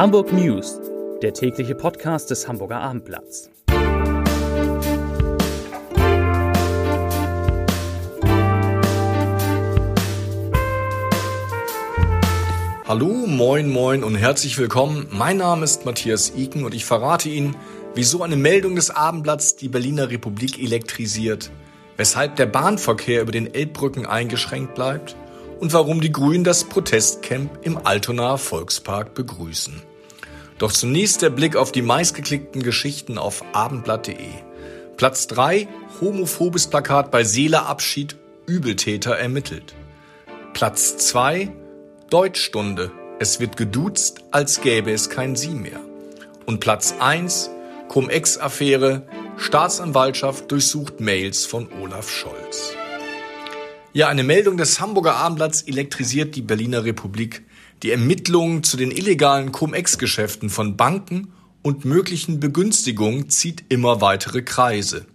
Hamburg News, der tägliche Podcast des Hamburger Abendblatts. Hallo, moin, moin und herzlich willkommen. Mein Name ist Matthias Iken und ich verrate Ihnen, wieso eine Meldung des Abendblatts die Berliner Republik elektrisiert, weshalb der Bahnverkehr über den Elbbrücken eingeschränkt bleibt und warum die Grünen das Protestcamp im Altonaer Volkspark begrüßen. Doch zunächst der Blick auf die meistgeklickten Geschichten auf abendblatt.de. Platz 3, homophobes Plakat bei Seeleabschied, Übeltäter ermittelt. Platz 2, Deutschstunde, es wird geduzt, als gäbe es kein Sie mehr. Und Platz 1, Cum-Ex-Affäre, Staatsanwaltschaft durchsucht Mails von Olaf Scholz. Ja, eine Meldung des Hamburger Abendblatts elektrisiert die Berliner Republik die Ermittlungen zu den illegalen Cum-Ex-Geschäften von Banken und möglichen Begünstigungen zieht immer weitere Kreise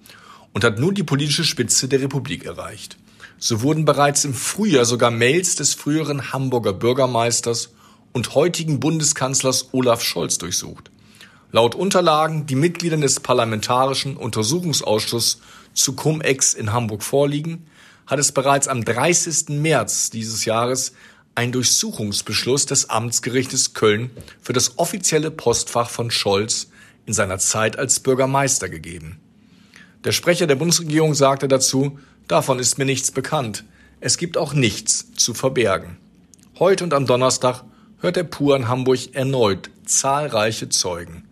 und hat nun die politische Spitze der Republik erreicht. So wurden bereits im Frühjahr sogar Mails des früheren Hamburger Bürgermeisters und heutigen Bundeskanzlers Olaf Scholz durchsucht. Laut Unterlagen, die Mitgliedern des Parlamentarischen Untersuchungsausschusses zu Cum-Ex in Hamburg vorliegen, hat es bereits am 30. März dieses Jahres ein Durchsuchungsbeschluss des Amtsgerichtes Köln für das offizielle Postfach von Scholz in seiner Zeit als Bürgermeister gegeben. Der Sprecher der Bundesregierung sagte dazu, davon ist mir nichts bekannt. Es gibt auch nichts zu verbergen. Heute und am Donnerstag hört der Pur in Hamburg erneut zahlreiche Zeugen.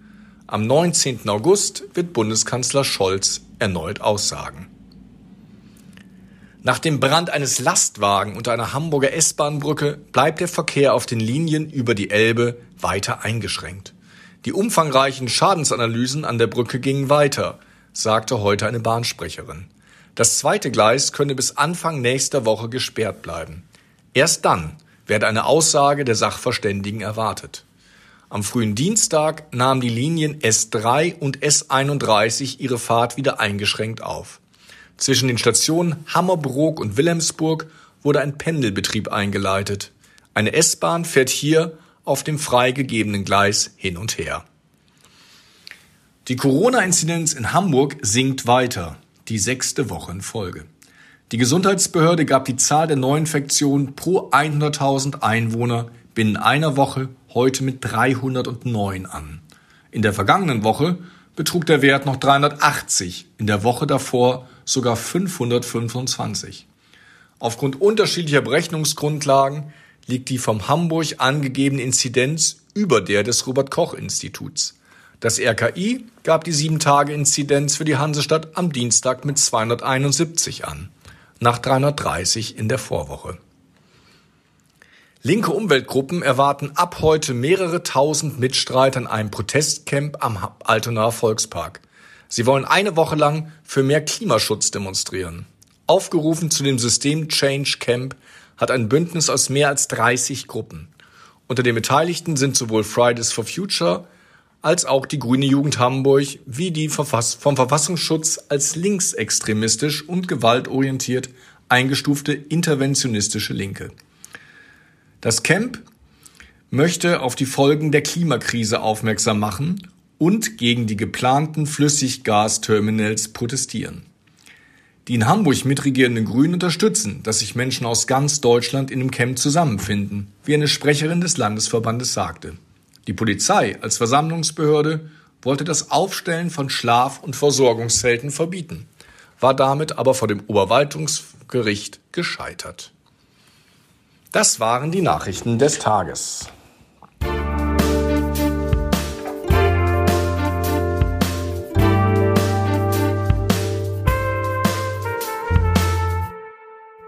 Am 19. August wird Bundeskanzler Scholz erneut aussagen. Nach dem Brand eines Lastwagen unter einer Hamburger S-Bahn-Brücke bleibt der Verkehr auf den Linien über die Elbe weiter eingeschränkt. Die umfangreichen Schadensanalysen an der Brücke gingen weiter, sagte heute eine Bahnsprecherin. Das zweite Gleis könne bis Anfang nächster Woche gesperrt bleiben. Erst dann werde eine Aussage der Sachverständigen erwartet. Am frühen Dienstag nahmen die Linien S3 und S31 ihre Fahrt wieder eingeschränkt auf. Zwischen den Stationen Hammerbrook und Wilhelmsburg wurde ein Pendelbetrieb eingeleitet. Eine S-Bahn fährt hier auf dem freigegebenen Gleis hin und her. Die Corona-Inzidenz in Hamburg sinkt weiter, die sechste Woche in Folge. Die Gesundheitsbehörde gab die Zahl der Neuinfektionen pro 100.000 Einwohner binnen einer Woche heute mit 309 an. In der vergangenen Woche betrug der Wert noch 380, in der Woche davor sogar 525. Aufgrund unterschiedlicher Berechnungsgrundlagen liegt die vom Hamburg angegebene Inzidenz über der des Robert Koch Instituts. Das RKI gab die 7-Tage-Inzidenz für die Hansestadt am Dienstag mit 271 an, nach 330 in der Vorwoche. Linke Umweltgruppen erwarten ab heute mehrere tausend Mitstreiter in einem Protestcamp am Altonaer Volkspark. Sie wollen eine Woche lang für mehr Klimaschutz demonstrieren. Aufgerufen zu dem System Change Camp hat ein Bündnis aus mehr als 30 Gruppen. Unter den Beteiligten sind sowohl Fridays for Future als auch die Grüne Jugend Hamburg wie die vom Verfassungsschutz als linksextremistisch und gewaltorientiert eingestufte interventionistische Linke. Das Camp möchte auf die Folgen der Klimakrise aufmerksam machen und gegen die geplanten Flüssiggasterminals protestieren. Die in Hamburg mitregierenden Grünen unterstützen, dass sich Menschen aus ganz Deutschland in dem Camp zusammenfinden, wie eine Sprecherin des Landesverbandes sagte. Die Polizei als Versammlungsbehörde wollte das Aufstellen von Schlaf- und Versorgungszelten verbieten, war damit aber vor dem Oberwaltungsgericht gescheitert. Das waren die Nachrichten des Tages.